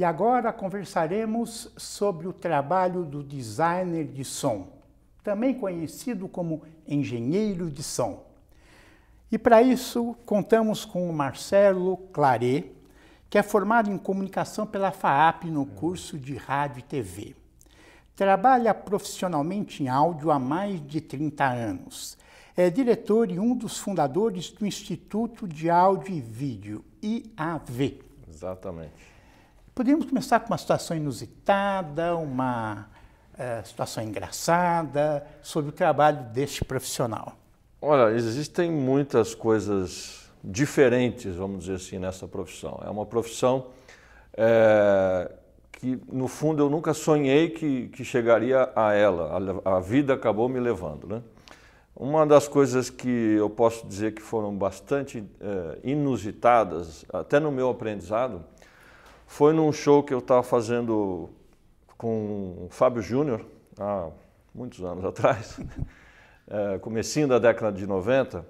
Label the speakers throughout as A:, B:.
A: E agora conversaremos sobre o trabalho do designer de som, também conhecido como engenheiro de som. E para isso contamos com o Marcelo Claret, que é formado em comunicação pela FAAP no curso de rádio e TV. Trabalha profissionalmente em áudio há mais de 30 anos. É diretor e um dos fundadores do Instituto de Áudio e Vídeo, IAV.
B: Exatamente.
A: Podemos começar com uma situação inusitada, uma uh, situação engraçada, sobre o trabalho deste profissional.
B: Olha, existem muitas coisas diferentes, vamos dizer assim, nessa profissão. É uma profissão é, que, no fundo, eu nunca sonhei que, que chegaria a ela. A, a, vida acabou me levando, né? Uma das coisas que eu posso dizer que foram bastante é, inusitadas, até no meu aprendizado, foi num show que eu estava fazendo com o Fábio Júnior, há muitos anos atrás. é, comecinho da década de 90,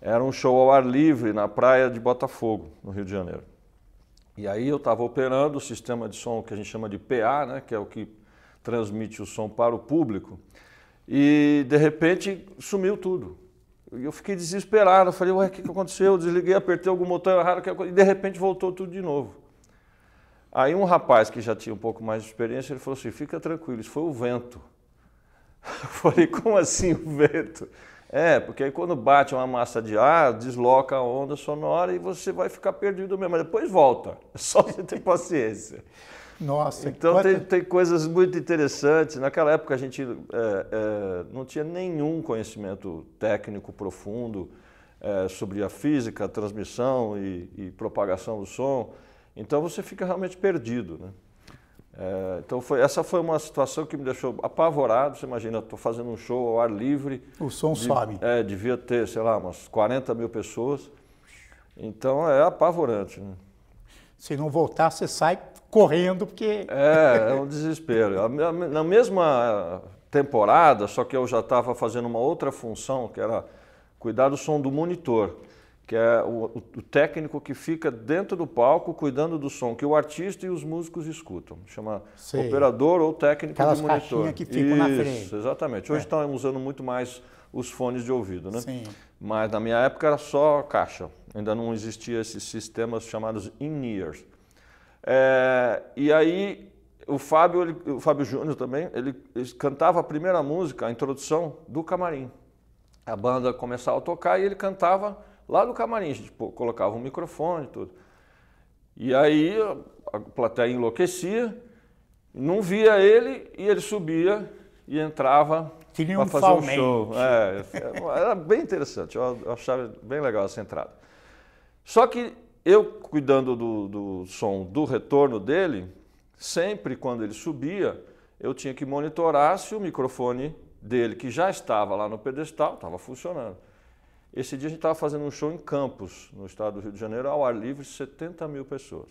B: era um show ao ar livre na praia de Botafogo, no Rio de Janeiro. E aí eu estava operando o sistema de som que a gente chama de PA, né, que é o que transmite o som para o público, e de repente sumiu tudo. E eu fiquei desesperado, falei, ué, o que, que aconteceu? Eu desliguei, apertei algum botão errado, e de repente voltou tudo de novo. Aí um rapaz que já tinha um pouco mais de experiência, ele falou assim, fica tranquilo, isso foi o vento. Falei, como assim o vento? É, porque aí quando bate uma massa de ar, desloca a onda sonora e você vai ficar perdido mesmo. Mas depois volta. É só você ter paciência.
A: Nossa,
B: então quanta... tem, tem, coisas muito interessantes. Naquela época a gente é, é, não tinha nenhum conhecimento técnico profundo é, sobre a física, a transmissão e, e propagação do som. Então você fica realmente perdido. Né? É, então foi, essa foi uma situação que me deixou apavorado. Você imagina, estou fazendo um show ao ar livre.
A: O som de, sobe.
B: É, devia ter, sei lá, umas 40 mil pessoas. Então é apavorante. Né?
A: Se não voltar, você sai correndo, porque.
B: É, é um desespero. Na mesma temporada, só que eu já estava fazendo uma outra função, que era cuidar do som do monitor que é o, o, técnico que fica dentro do palco cuidando do som que o artista e os músicos escutam. Chama Sei. operador ou técnico
A: Aquelas
B: de monitor.
A: que ficam Isso, na frente.
B: exatamente. Hoje é. estão usando muito mais os fones de ouvido, né?
A: Sim.
B: Mas na minha época era só caixa. Ainda não existia esses sistemas chamados in-ears. É, e aí o Fábio, ele, o Fábio Júnior também, ele, ele cantava a primeira música, a introdução do camarim. A banda começava a tocar e ele cantava Lá no camarim, a gente colocava um microfone e tudo. E aí a plateia enlouquecia, não via ele e ele subia e entrava para fazer um show. É, era bem interessante, eu achava bem legal essa entrada. Só que eu cuidando do, do som do retorno dele, sempre quando ele subia, eu tinha que monitorar se o microfone dele, que já estava lá no pedestal, estava funcionando. Esse dia a gente estava fazendo um show em Campos, no estado do Rio de Janeiro, ao ar livre, 70 mil pessoas.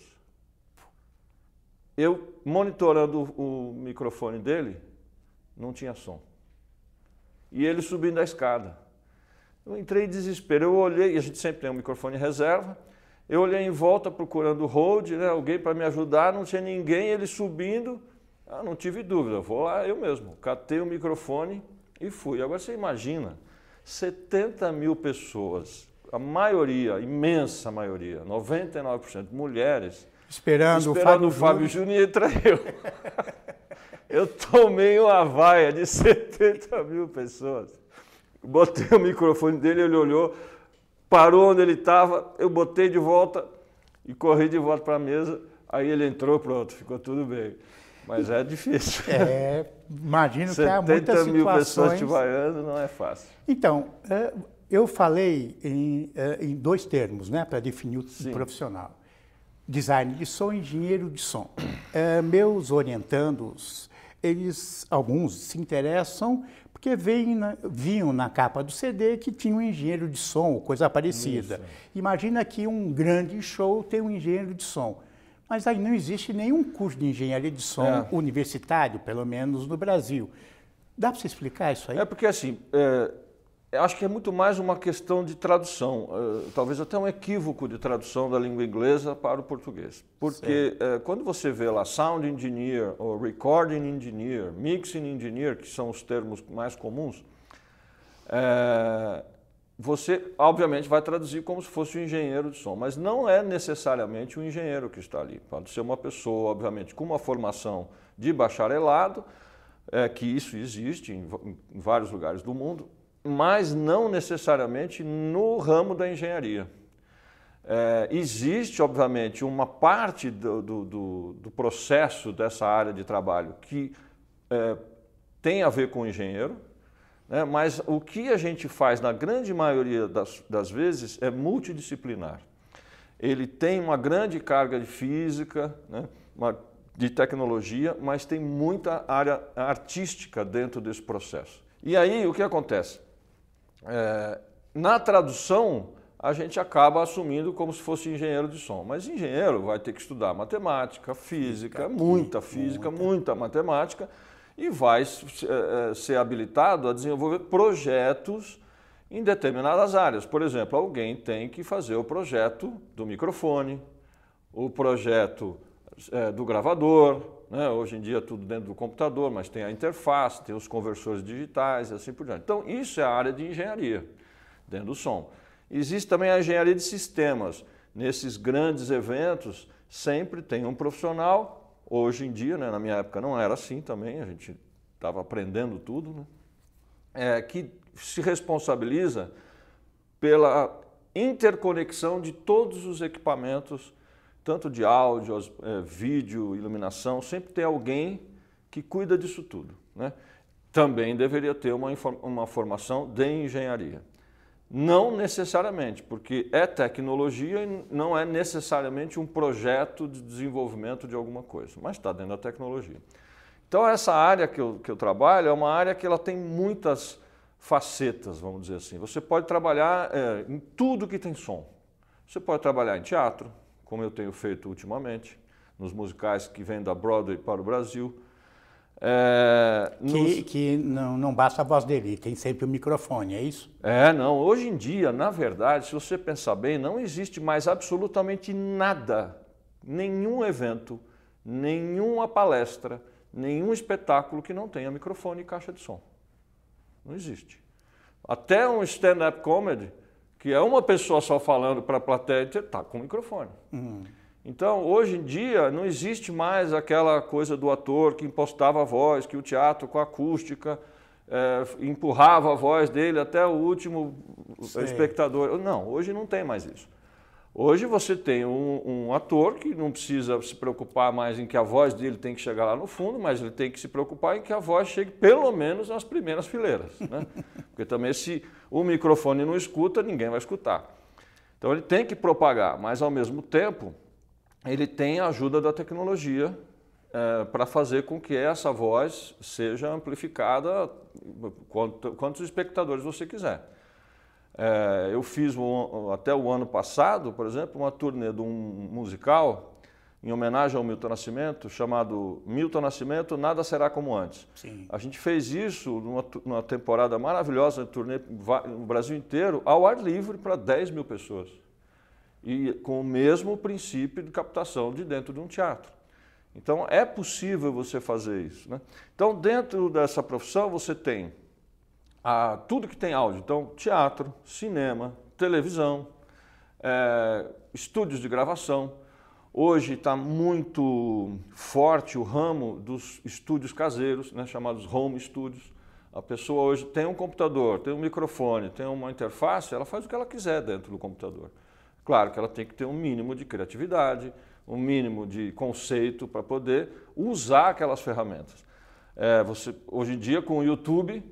B: Eu, monitorando o microfone dele, não tinha som. E ele subindo a escada. Eu entrei em desespero. Eu olhei, e a gente sempre tem um microfone reserva. Eu olhei em volta procurando o hold, né, alguém para me ajudar, não tinha ninguém, ele subindo. Ah, não tive dúvida, vou lá eu mesmo. Catei o microfone e fui. Agora você imagina 70 mil pessoas, a maioria, imensa maioria, 99% mulheres,
A: esperando,
B: esperando o Fábio, Júnior e entra eu. eu tomei uma vaia de 70 mil pessoas. Botei o microfone dele, ele olhou, parou onde ele estava, eu botei de volta e corri de volta para a mesa. Aí ele entrou, pronto, ficou tudo bem. Mas é difícil.
A: É, imagino que há muitas situações...
B: mil pessoas te vaiando não é fácil.
A: Então, é, eu falei em, é, em dois termos, né, para definir o Sim. profissional. Design de som e engenheiro de som. É, meus orientandos, eles, alguns se interessam porque veem na, viam na capa do CD que tinha um engenheiro de som, coisa parecida. Isso. Imagina que um grande show tem um engenheiro de som. Mas aí não existe nenhum curso de engenharia de som é. universitário, pelo menos no Brasil. Dá para você explicar isso aí?
B: É porque assim, é, acho que é muito mais uma questão de tradução, uh, talvez até um equívoco de tradução da língua inglesa para o português. Porque uh, quando você vê lá sound engineer, ou recording engineer, mixing engineer, que são os termos mais comuns, uh, você obviamente vai traduzir como se fosse um engenheiro de som, mas não é necessariamente um engenheiro que está ali. Pode ser uma pessoa, obviamente, com uma formação de bacharelado, é, que isso existe em, em vários lugares do mundo, mas não necessariamente no ramo da engenharia. É, existe, obviamente, uma parte do, do, do, do, processo dessa área de trabalho que é, tem a ver com o engenheiro, né, mas o que a gente faz, na grande maioria das, das vezes, é multidisciplinar. Ele tem uma grande carga de física, né, uma, de tecnologia, mas tem muita área artística dentro desse processo. E aí, o que acontece? É, na tradução, a gente acaba assumindo como se fosse engenheiro de som. Mas engenheiro vai ter que estudar matemática, física, muita física, muita matemática, e vai é, é, ser habilitado a desenvolver projetos em determinadas áreas. Por exemplo, alguém tem que fazer o projeto do microfone, o projeto é, do gravador, né? hoje em dia tudo dentro do computador, mas tem a interface, tem os conversores digitais e assim por diante. Então, isso é a área de engenharia, dentro do som. Existe também a engenharia de sistemas. Nesses grandes eventos, sempre tem um profissional, hoje em dia, né? na minha época não era assim também, a gente estava aprendendo tudo, né? é, que se responsabiliza pela interconexão de todos os equipamentos tanto de áudio, é, vídeo, iluminação, sempre tem alguém que cuida disso tudo. Né? Também deveria ter uma, uma formação de engenharia. Não necessariamente, porque é tecnologia e não é necessariamente um projeto de desenvolvimento de alguma coisa, mas está dentro da tecnologia. Então essa área que eu, que eu trabalho é uma área que ela tem muitas facetas, vamos dizer assim. Você pode trabalhar é, em tudo que tem som. Você pode trabalhar em teatro, como eu tenho feito ultimamente, nos musicais que vêm da Broadway para o Brasil.
A: É, nos... Que, que não, não basta a voz dele, tem sempre o microfone, é isso?
B: É, não. Hoje em dia, na verdade, se você pensar bem, não existe mais absolutamente nada, nenhum evento, nenhuma palestra, nenhum espetáculo que não tenha microfone e caixa de som. Não existe. Até um stand-up comedy que é uma pessoa só falando para a plateia, está com microfone. Uhum. Então, hoje em dia, não existe mais aquela coisa do ator que impostava a voz, que o teatro com a acústica é, empurrava a voz dele até o último Sim. espectador. Não, hoje não tem mais isso. Hoje você tem um, um, ator que não precisa se preocupar mais em que a voz dele tem que chegar lá no fundo, mas ele tem que se preocupar em que a voz chegue pelo menos nas primeiras fileiras. Né? Porque também se o microfone não escuta, ninguém vai escutar. Então ele tem que propagar, mas ao mesmo tempo ele tem a ajuda da tecnologia é, para fazer com que essa voz seja amplificada quantos espectadores você quiser. É, eu fiz um, até o ano passado, por exemplo, uma turnê de um musical em homenagem ao Milton Nascimento, chamado Milton Nascimento, Nada Será Como Antes. Sim. A gente fez isso numa, numa temporada maravilhosa, turnê no Brasil inteiro, ao ar livre para 10 mil pessoas. E com o mesmo princípio de captação de dentro de um teatro. Então é possível você fazer isso. Né? Então, dentro dessa profissão, você tem a tudo que tem áudio. Então, teatro, cinema, televisão, é, estúdios de gravação. Hoje está muito forte o ramo dos estúdios caseiros, né, chamados home studios. A pessoa hoje tem um computador, tem um microfone, tem uma interface, ela faz o que ela quiser dentro do computador. Claro que ela tem que ter um mínimo de criatividade, um mínimo de conceito para poder usar aquelas ferramentas. É, você, hoje em dia, com o YouTube,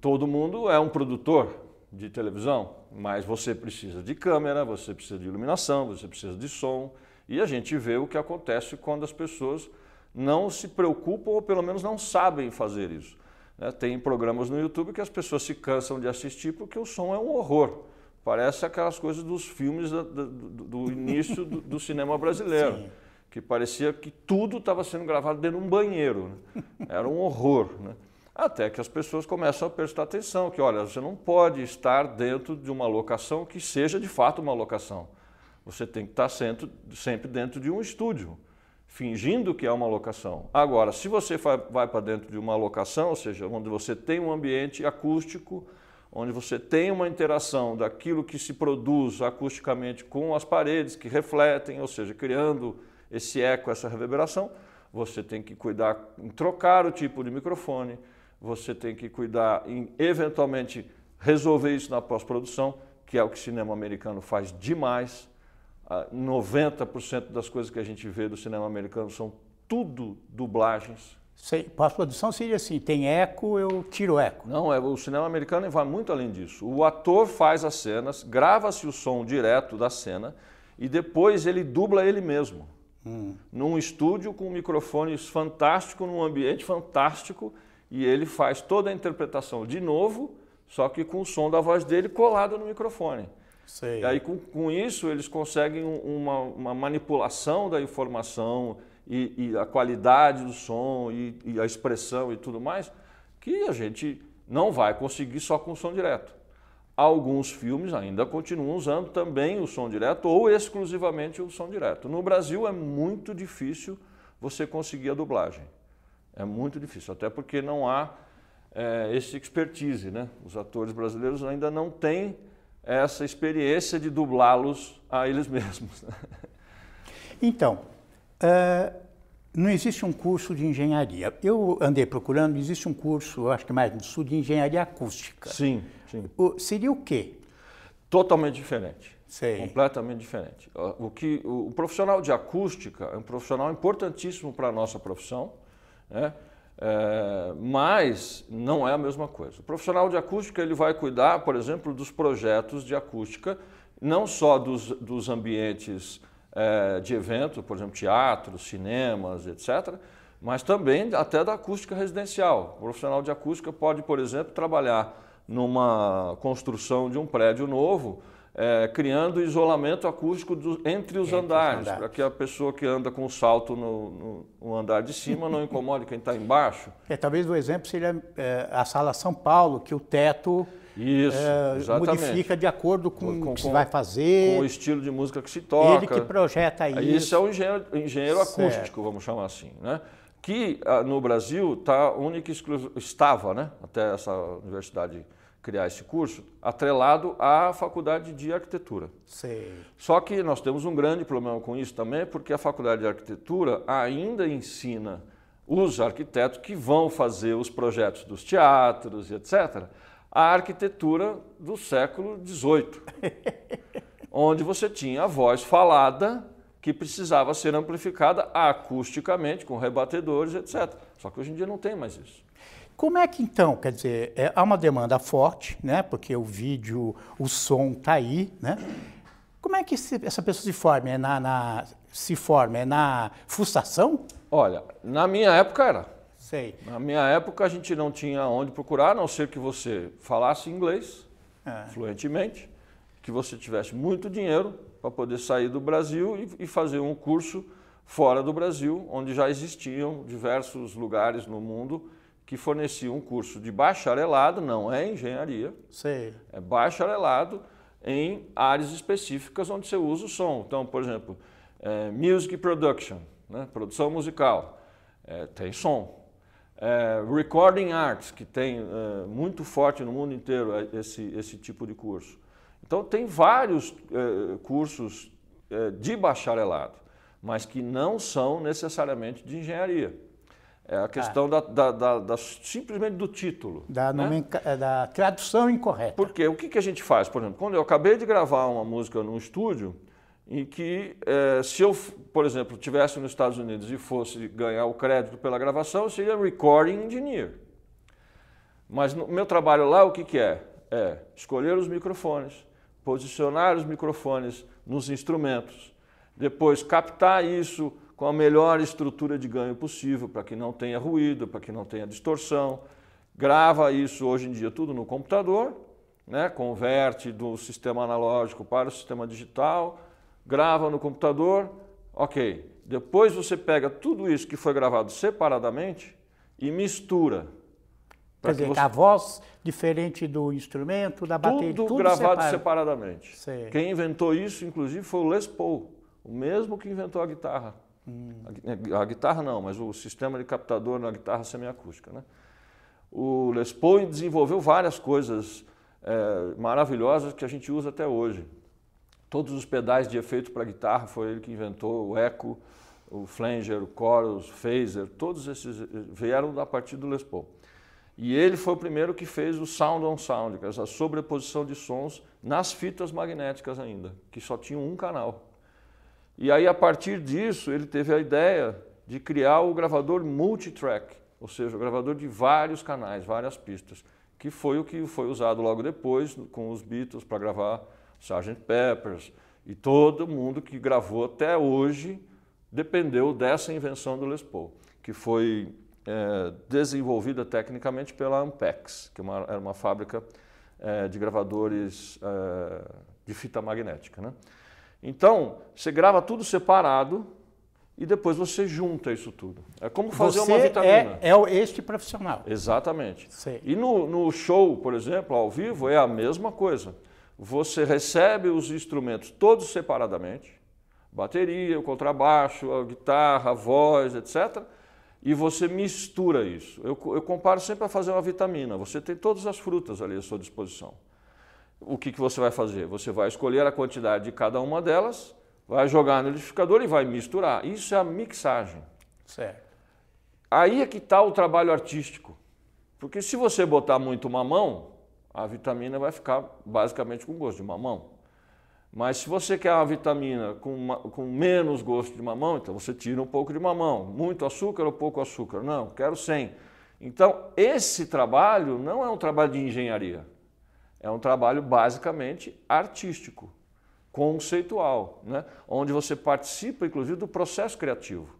B: todo mundo é um produtor de televisão, mas você precisa de câmera, você precisa de iluminação, você precisa de som, e a gente vê o que acontece quando as pessoas não se preocupam ou pelo menos não sabem fazer isso. Né? Tem programas no YouTube que as pessoas se cansam de assistir porque o som é um horror. Parece aquelas coisas dos filmes do, do, do início do, do, cinema brasileiro, Sim. que parecia que tudo estava sendo gravado dentro de um banheiro. Né? Era um horror. Né? Até que as pessoas começam a prestar atenção, que olha, você não pode estar dentro de uma locação que seja de fato uma locação. Você tem que estar sempre dentro de um estúdio, fingindo que é uma locação. Agora, se você vai para dentro de uma locação, ou seja, onde você tem um ambiente acústico, onde você tem uma interação daquilo que se produz acusticamente com as paredes que refletem, ou seja, criando esse eco, essa reverberação, você tem que cuidar em trocar o tipo de microfone, você tem que cuidar em eventualmente resolver isso na pós-produção, que é o que o cinema americano faz demais. 90% das coisas que a gente vê do cinema americano são tudo dublagens.
A: Pós-produção seria assim, tem eco, eu tiro eco.
B: Não, é, o cinema americano vai muito além disso. O ator faz as cenas, grava-se o som direto da cena e depois ele dubla ele mesmo. Hum. Num estúdio com microfones fantásticos, num ambiente fantástico, e ele faz toda a interpretação de novo, só que com o som da voz dele colado no microfone. Sei. E aí, com, com isso, eles conseguem uma, uma manipulação da informação e, e, a qualidade do som e, e, a expressão e tudo mais, que a gente não vai conseguir só com o som direto. Alguns filmes ainda continuam usando também o som direto ou exclusivamente o som direto. No Brasil é muito difícil você conseguir a dublagem. É muito difícil, até porque não há é, esse expertise, né? Os atores brasileiros ainda não têm essa experiência de dublá-los a eles mesmos.
A: Então, uh, não existe um curso de engenharia. Eu andei procurando, existe um curso, acho que mais no sul, de engenharia acústica.
B: Sim, sim.
A: O, seria o quê?
B: Totalmente diferente. Sei. Completamente diferente. O, que, o, o profissional de acústica é um profissional importantíssimo para a nossa profissão né? É, mas não é a mesma coisa. O profissional de acústica ele vai cuidar, por exemplo, dos projetos de acústica, não só dos, dos ambientes é, de evento, por exemplo, teatros, cinemas, etc., mas também até da acústica residencial. O profissional de acústica pode, por exemplo, trabalhar numa construção de um prédio novo é, criando isolamento acústico do, entre os entre andares, para que a pessoa que anda com o salto no, no, no andar de cima não incomode quem está embaixo.
A: É, talvez o exemplo seria é, a sala São Paulo, que o teto
B: Isso, é,
A: modifica de acordo com, com o que se vai fazer.
B: Com o estilo de música que se toca.
A: Ele que projeta isso.
B: Isso é o engenheiro, engenheiro acústico, vamos chamar assim. Né? Que ah, no Brasil tá única estava, né? até essa universidade criar esse curso, atrelado à faculdade de arquitetura.
A: Sei.
B: Só que nós temos um grande problema com isso também, porque a faculdade de arquitetura ainda ensina os arquitetos que vão fazer os projetos dos teatros e etc., a arquitetura do século XVIII, onde você tinha a voz falada que precisava ser amplificada acusticamente, com rebatedores, etc. Só que hoje em dia não tem mais isso.
A: Como é que então, quer dizer, é, há uma demanda forte, né? Porque o vídeo, o som está aí, né? Como é que se, essa pessoa se forma? É na, na, se forma? É na fustação?
B: Olha, na minha época era.
A: Sei.
B: Na minha época a gente não tinha onde procurar, a não ser que você falasse inglês é. fluentemente, que você tivesse muito dinheiro para poder sair do Brasil e, e fazer um curso fora do Brasil, onde já existiam diversos lugares no mundo que fornecia um curso de bacharelado, não é engenharia,
A: Sei.
B: é bacharelado em áreas específicas onde você usa o som. Então, por exemplo, é, music production, né? produção musical, é, tem som. É, recording arts, que tem é, muito forte no mundo inteiro é, esse, esse tipo de curso. Então, tem vários é, cursos de bacharelado, mas que não são necessariamente de engenharia. É a questão ah. da, da, da, da, simplesmente do título.
A: Da, né? É, da tradução incorreta.
B: Porque o que, que a gente faz? Por exemplo, quando eu acabei de gravar uma música num estúdio, em que é, se eu, por exemplo, tivesse nos Estados Unidos e fosse ganhar o crédito pela gravação, eu seria recording engineer. Mas no meu trabalho lá, o que, que é? É escolher os microfones, posicionar os microfones nos instrumentos, depois captar isso com a melhor estrutura de ganho possível, para que não tenha ruído, para que não tenha distorção. Grava isso hoje em dia tudo no computador, né? converte do sistema analógico para o sistema digital, grava no computador, ok. Depois você pega tudo isso que foi gravado separadamente e mistura
A: Quer dizer, você... a voz diferente do instrumento, da bateria,
B: tudo, tudo gravado separadamente. Sei. Quem inventou isso, inclusive, foi o Les Paul, o mesmo que inventou a guitarra. Hum. A, a, guitarra não, mas o sistema de captador na guitarra semiacústica. Né? O Les Paul desenvolveu várias coisas é, maravilhosas que a gente usa até hoje. Todos os pedais de efeito para guitarra foi ele que inventou, o eco, o flanger, o chorus, o phaser, todos esses vieram a partir do Les Paul. E ele foi o primeiro que fez o sound on sound, que é essa sobreposição de sons nas fitas magnéticas ainda, que só tinham um canal. E aí, a partir disso, ele teve a ideia de criar o gravador multitrack, ou seja, o gravador de vários canais, várias pistas, que foi o que foi usado logo depois com os Beatles para gravar Sgt. Peppers. E todo mundo que gravou até hoje dependeu dessa invenção do Les Paul, que foi é, desenvolvida tecnicamente pela Ampex, que é uma, era uma fábrica é, de gravadores é, de fita magnética. Né? Então, você grava tudo separado e depois você junta isso tudo. É como fazer
A: você
B: uma vitamina.
A: É, é este profissional.
B: Exatamente. Sei. E no, no show, por exemplo, ao vivo, é a mesma coisa. Você recebe os instrumentos todos separadamente, bateria, o contrabaixo, a guitarra, a voz, etc e você mistura isso. Eu, eu, comparo sempre a fazer uma vitamina. Você tem todas as frutas ali à sua disposição. O que, que você vai fazer? Você vai escolher a quantidade de cada uma delas, vai jogar no liquidificador e vai misturar. Isso é a mixagem.
A: Certo.
B: Aí é que está o trabalho artístico. Porque se você botar muito mamão, a vitamina vai ficar basicamente com gosto de mamão. Mas se você quer uma vitamina com, uma, com menos gosto de mamão, então você tira um pouco de mamão. Muito açúcar ou pouco açúcar? Não, quero 100. Então, esse trabalho não é um trabalho de engenharia. É um trabalho basicamente artístico, conceitual, né? onde você participa, inclusive, do processo criativo.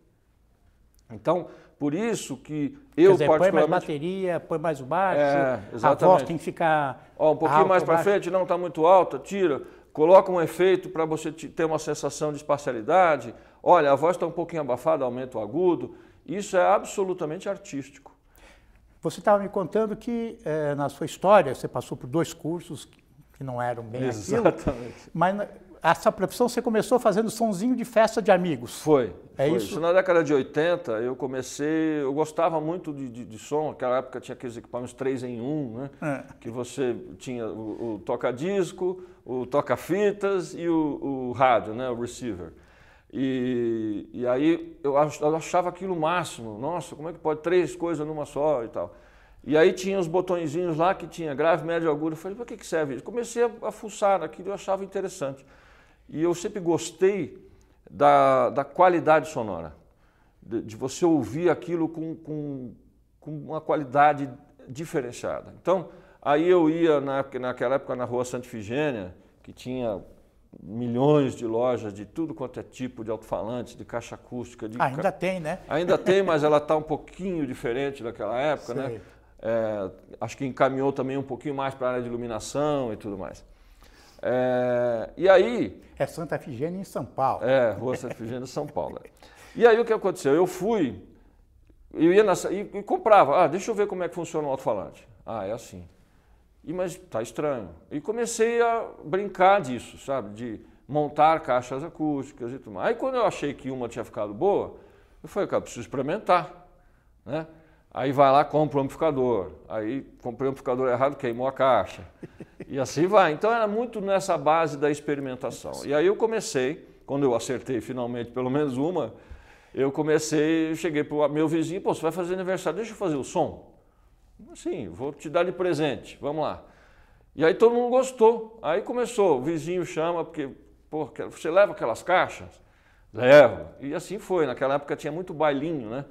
B: Então, por isso que eu
A: Quer dizer,
B: particularmente...
A: põe mais bateria, põe mais o baixo, é, a voz tem que ficar
B: Ó, Um pouquinho mais para frente, não está muito alta, tira coloca um efeito para você ter uma sensação de espacialidade. Olha, a voz está um pouquinho abafada, aumenta o agudo. Isso é absolutamente artístico.
A: Você estava me contando que eh, na sua história você passou por dois cursos que não eram bem
B: Exatamente.
A: aquilo, mas essa profissão você começou fazendo sonzinho de festa de amigos.
B: Foi. É foi. isso? isso? Na década de 80 eu comecei, eu gostava muito de, de, de som, naquela época tinha aqueles equipamentos 3 em 1, né? É. Que você tinha o, o toca-disco, o toca-fitas e o, o, rádio, né? o receiver. E, e aí eu achava aquilo máximo. Nossa, como é que pode três coisas numa só e tal. E aí tinha os botõezinhos lá que tinha grave, médio, agudo. Eu falei, para que, que serve isso? Comecei a, a fuçar naquilo, eu achava interessante. E eu sempre gostei da, da qualidade sonora, de, de você ouvir aquilo com, com, com, uma qualidade diferenciada. Então, aí eu ia na, naquela época na rua Santa Ifigênia, que tinha milhões de lojas de tudo quanto é tipo de alto-falantes, de caixa acústica. De
A: ainda ca... tem, né?
B: Ainda tem, mas ela está um pouquinho diferente daquela época, né? Sei. né? É, acho que encaminhou também um pouquinho mais para a área de iluminação e tudo mais. É, e aí.
A: É Santa Efigênia em São Paulo.
B: É, Rua Santa Efigênia em São Paulo. E aí o que aconteceu? Eu fui, eu ia nessa, e, e, comprava. Ah, deixa eu ver como é que funciona o alto-falante. Ah, é assim. E, mas tá estranho. E comecei a brincar disso, sabe? De montar caixas acústicas e tudo mais. Aí quando eu achei que uma tinha ficado boa, eu falei, cara, preciso experimentar. Né? Aí vai lá, compra o amplificador. Aí comprei o amplificador errado, queimou a caixa. E assim vai. Então era muito nessa base da experimentação. E aí eu comecei, quando eu acertei finalmente pelo menos uma, eu comecei, cheguei para o meu vizinho, pô, você vai fazer aniversário, deixa eu fazer o som. Sim, vou te dar de presente, vamos lá. E aí todo mundo gostou. Aí começou, o vizinho chama, porque, pô, você leva aquelas caixas? Levo. E assim foi, naquela época tinha muito bailinho, né?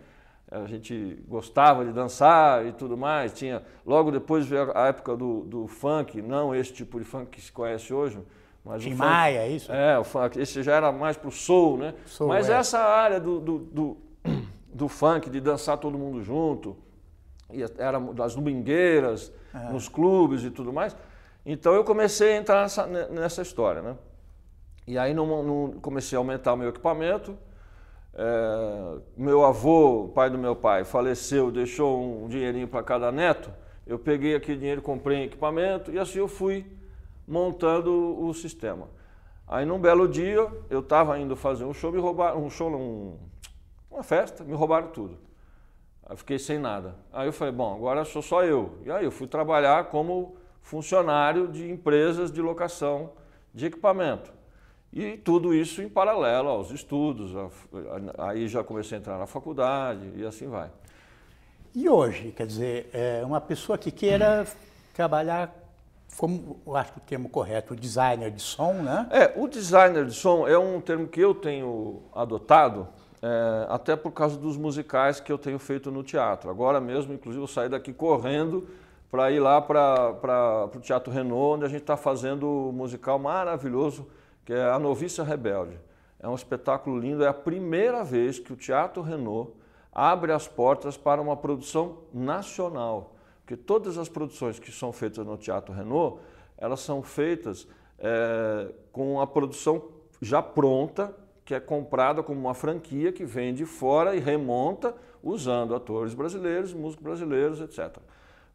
B: A gente gostava de dançar e tudo mais. Tinha logo depois veio a época do, do funk, não esse tipo de funk que se conhece hoje, mas
A: Tim o funk, Maia, é isso?
B: É, o funk. Esse já era mais para o soul, né? Soul, mas é. essa área do, do, do, do, funk, de dançar todo mundo junto, era das domingueiras, é. nos clubes e tudo mais. Então eu comecei a entrar nessa, nessa história, né? E aí não, não comecei a aumentar o meu equipamento. É, meu avô, pai do meu pai, faleceu, deixou um dinheirinho para cada neto. eu peguei aquele dinheiro, comprei equipamento e assim eu fui montando o sistema. Aí num belo dia eu estava indo fazer um show, me roubaram, um show, um, uma festa, me roubaram tudo. Aí fiquei sem nada. Aí eu falei, bom, agora sou só eu. E aí eu fui trabalhar como funcionário de empresas de locação de equipamento. E tudo isso em paralelo aos estudos. Aí já comecei a entrar na faculdade e assim vai.
A: E hoje, quer dizer, é uma pessoa que queira trabalhar como eu acho que o termo correto, designer de som, né?
B: É, o designer de som é um termo que eu tenho adotado, é, até por causa dos musicais que eu tenho feito no teatro. Agora mesmo, inclusive, eu saí daqui correndo para ir lá para o Teatro Renault, onde a gente está fazendo um musical maravilhoso, que é A Noviça Rebelde. É um espetáculo lindo, é a primeira vez que o Teatro Renault abre as portas para uma produção nacional. Porque todas as produções que são feitas no Teatro Renault, elas são feitas é, com a produção já pronta, que é comprada como uma franquia que vem de fora e remonta usando atores brasileiros, músicos brasileiros, etc.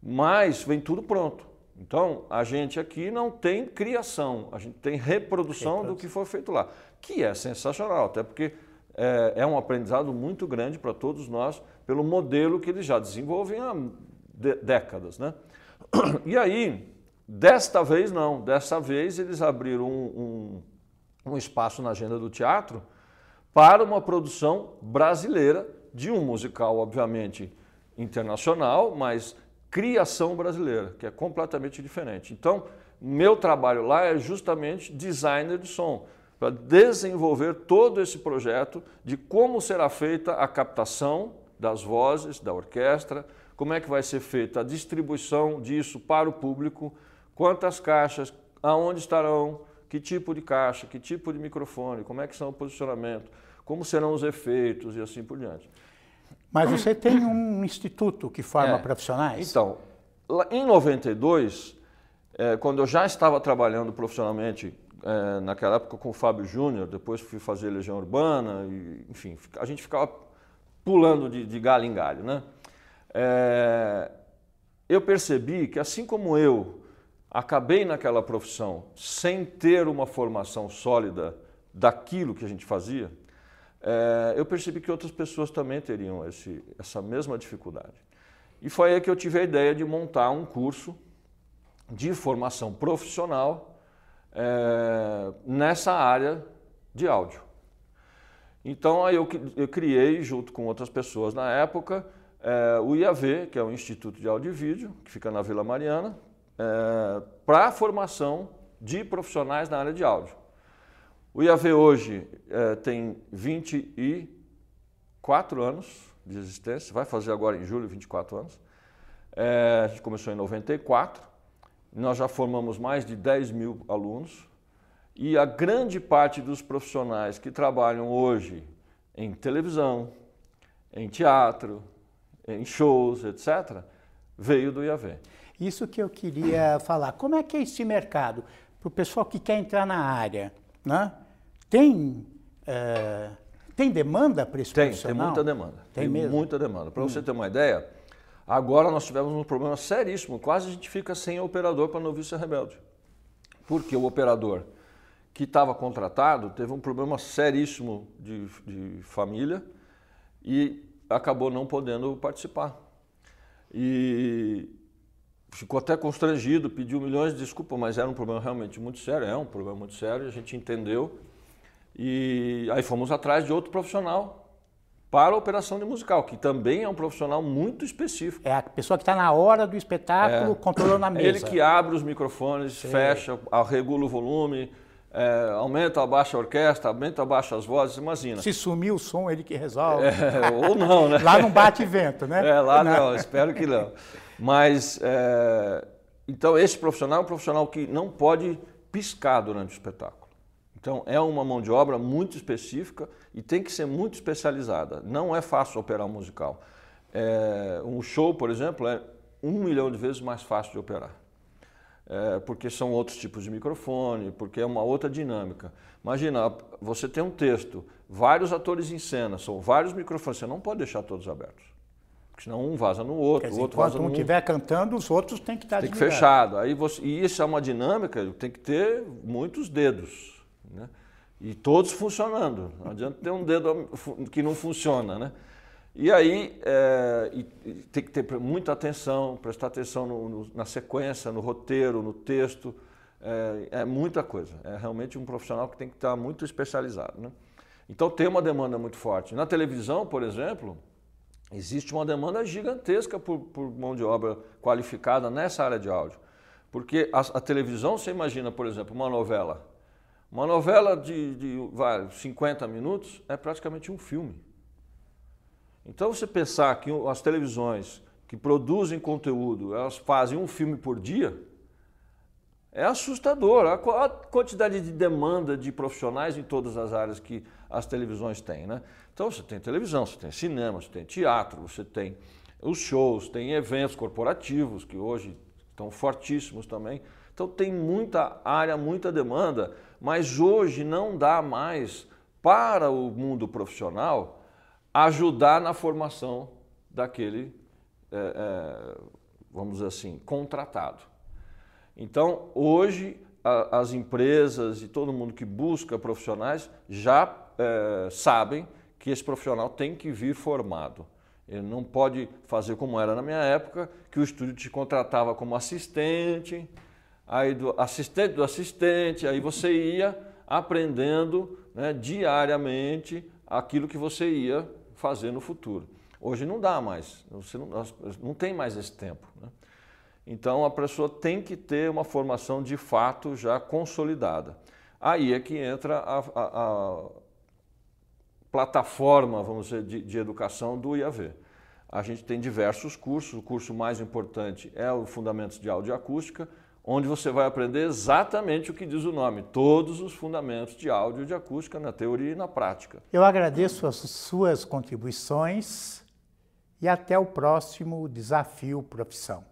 B: Mas vem tudo pronto. Então, a gente aqui não tem criação, a gente tem reprodução do que foi feito lá, que é sensacional, até porque é, é um aprendizado muito grande para todos nós pelo modelo que eles já desenvolvem há décadas. Né? E aí, desta vez não, desta vez eles abriram um, um, um espaço na agenda do teatro para uma produção brasileira de um musical, obviamente, internacional, mas criação brasileira, que é completamente diferente. Então, meu trabalho lá é justamente designer de som, para desenvolver todo esse projeto de como será feita a captação das vozes, da orquestra, como é que vai ser feita a distribuição disso para o público, quantas caixas, aonde estarão, que tipo de caixa, que tipo de microfone, como é que são o posicionamento, como serão os efeitos e assim por diante.
A: Mas você tem um instituto que forma é, profissionais?
B: Então, em 92, é, quando eu já estava trabalhando profissionalmente, é, naquela época com o Fábio Júnior, depois fui fazer Legião Urbana, e, enfim, a gente ficava pulando de, de galho em galho, né? é, eu percebi que, assim como eu acabei naquela profissão sem ter uma formação sólida daquilo que a gente fazia, é, eu percebi que outras pessoas também teriam esse, essa mesma dificuldade. E foi aí que eu tive a ideia de montar um curso de formação profissional é, nessa área de áudio. Então aí eu, eu criei, junto com outras pessoas na época, é, o IAV, que é o Instituto de Áudio e Vídeo, que fica na Vila Mariana, é, para a formação de profissionais na área de áudio. O IAV hoje é, tem 24 anos de existência, vai fazer agora em julho 24 anos. É, a gente começou em 94, nós já formamos mais de 10 mil alunos e a grande parte dos profissionais que trabalham hoje em televisão, em teatro, em shows, etc., veio do IAV.
A: Isso que eu queria falar. Como é que é esse mercado? Para o pessoal que quer entrar na área, né? tem, é, tem demanda para esse
B: tem,
A: profissional?
B: Tem muita demanda. Tem, tem mesmo? muita demanda. Para hum. você ter uma ideia, agora nós tivemos um problema seríssimo. Quase a gente fica sem operador para noviça rebelde. Porque o operador que estava contratado teve um problema seríssimo de, de família e acabou não podendo participar. E ficou até constrangido, pediu milhões de desculpas, mas era um problema realmente muito sério, é um problema muito sério, a gente entendeu. E aí fomos atrás de outro profissional para a operação de musical, que também é um profissional muito específico.
A: É a pessoa que está na hora do espetáculo, é. controlando a mesa.
B: Ele que abre os microfones, Sim. fecha, regula o volume, é, aumenta, abaixa a orquestra, aumenta, abaixa as vozes, imagina.
A: Se sumir o som, ele que resolve.
B: É, ou não, né?
A: lá não bate vento, né?
B: É, lá não, não espero que não. Mas, é, então, esse profissional é um profissional que não pode piscar durante o espetáculo. Então, é uma mão de obra muito específica e tem que ser muito especializada. Não é fácil operar um musical. É, um show, por exemplo, é um milhão de vezes mais fácil de operar é, porque são outros tipos de microfone, porque é uma outra dinâmica. Imagina, você tem um texto, vários atores em cena, são vários microfones, você não pode deixar todos abertos. Porque senão um vaza no outro,
A: dizer,
B: o outro
A: enquanto
B: vaza
A: um
B: no
A: estiver cantando, os outros têm que estar
B: Tem que fechado. Aí você, e isso é uma dinâmica, tem que ter muitos dedos. Né? E todos funcionando. Não adianta ter um dedo que não funciona. Né? E aí é, e tem que ter muita atenção, prestar atenção no, no, na sequência, no roteiro, no texto. É, é, muita coisa. É realmente um profissional que tem que estar muito especializado. Né? Então tem uma demanda muito forte. Na televisão, por exemplo, existe uma demanda gigantesca por, por mão de obra qualificada nessa área de áudio. Porque a, a, televisão, você imagina, por exemplo, uma novela. Uma novela de, de vai, 50 minutos é praticamente um filme. Então, você pensar que as televisões que produzem conteúdo, elas fazem um filme por dia, é assustador. A quantidade de demanda de profissionais em todas as áreas que as televisões têm. Né? Então você tem televisão, você tem cinema, você tem teatro, você tem os shows, tem eventos corporativos que hoje estão fortíssimos também. Então tem muita área, muita demanda, mas hoje não dá mais para o mundo profissional ajudar na formação daquele, é, é, vamos dizer assim, contratado. Então, hoje, a, as empresas e todo mundo que busca profissionais já é, sabem que esse profissional tem que vir formado. Ele não pode fazer como era na minha época, que o estúdio te contratava como assistente, aí do assistente do assistente, aí você ia aprendendo né, diariamente aquilo que você ia fazer no futuro. Hoje não dá mais, você não, não tem mais esse tempo. Né? Então a pessoa tem que ter uma formação de fato já consolidada. Aí é que entra a, a, a plataforma, vamos dizer, de, de educação do IAV. A gente tem diversos cursos, o curso mais importante é o Fundamentos de Audioacústica, onde você vai aprender exatamente o que diz o nome, todos os fundamentos de áudio e de acústica na teoria e na prática.
A: Eu agradeço as suas contribuições e até o próximo Desafio Profissão.